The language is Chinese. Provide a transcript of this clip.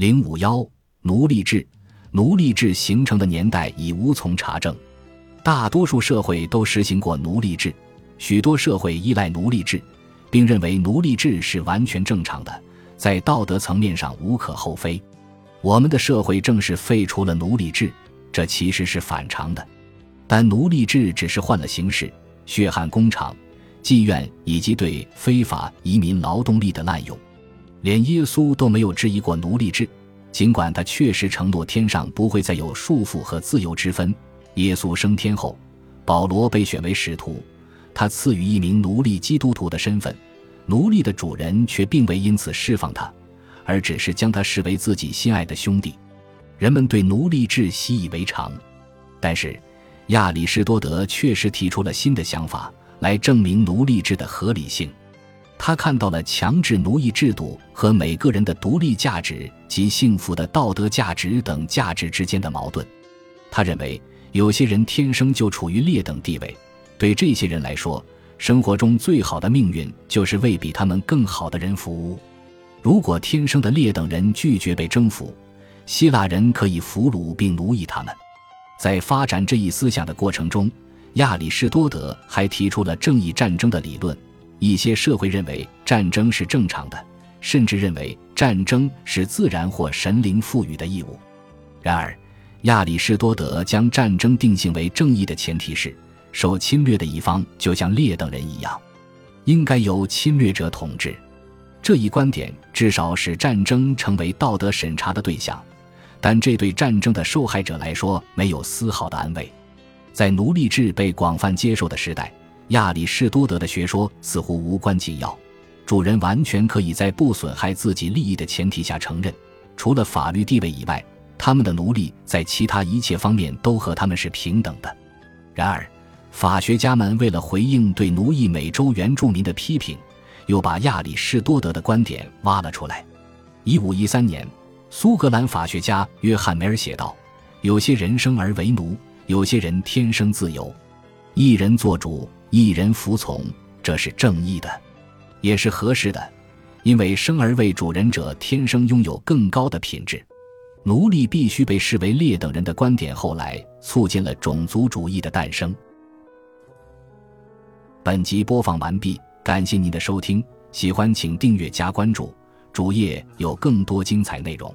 零五幺，奴隶制。奴隶制形成的年代已无从查证，大多数社会都实行过奴隶制，许多社会依赖奴隶制，并认为奴隶制是完全正常的，在道德层面上无可厚非。我们的社会正是废除了奴隶制，这其实是反常的。但奴隶制只是换了形式，血汗工厂、妓院以及对非法移民劳动力的滥用，连耶稣都没有质疑过奴隶制。尽管他确实承诺天上不会再有束缚和自由之分，耶稣升天后，保罗被选为使徒，他赐予一名奴隶基督徒的身份，奴隶的主人却并未因此释放他，而只是将他视为自己心爱的兄弟。人们对奴隶制习以为常，但是亚里士多德确实提出了新的想法来证明奴隶制的合理性。他看到了强制奴役制度和每个人的独立价值及幸福的道德价值等价值之间的矛盾。他认为，有些人天生就处于劣等地位，对这些人来说，生活中最好的命运就是为比他们更好的人服务。如果天生的劣等人拒绝被征服，希腊人可以俘虏并奴役他们。在发展这一思想的过程中，亚里士多德还提出了正义战争的理论。一些社会认为战争是正常的，甚至认为战争是自然或神灵赋予的义务。然而，亚里士多德将战争定性为正义的前提是，受侵略的一方就像劣等人一样，应该由侵略者统治。这一观点至少使战争成为道德审查的对象，但这对战争的受害者来说没有丝毫的安慰。在奴隶制被广泛接受的时代。亚里士多德的学说似乎无关紧要，主人完全可以在不损害自己利益的前提下承认，除了法律地位以外，他们的奴隶在其他一切方面都和他们是平等的。然而，法学家们为了回应对奴役美洲原住民的批评，又把亚里士多德的观点挖了出来。一五一三年，苏格兰法学家约翰梅尔写道：“有些人生而为奴，有些人天生自由，一人做主。”一人服从，这是正义的，也是合适的，因为生而为主人者天生拥有更高的品质。奴隶必须被视为劣等人的观点，后来促进了种族主义的诞生。本集播放完毕，感谢您的收听，喜欢请订阅加关注，主页有更多精彩内容。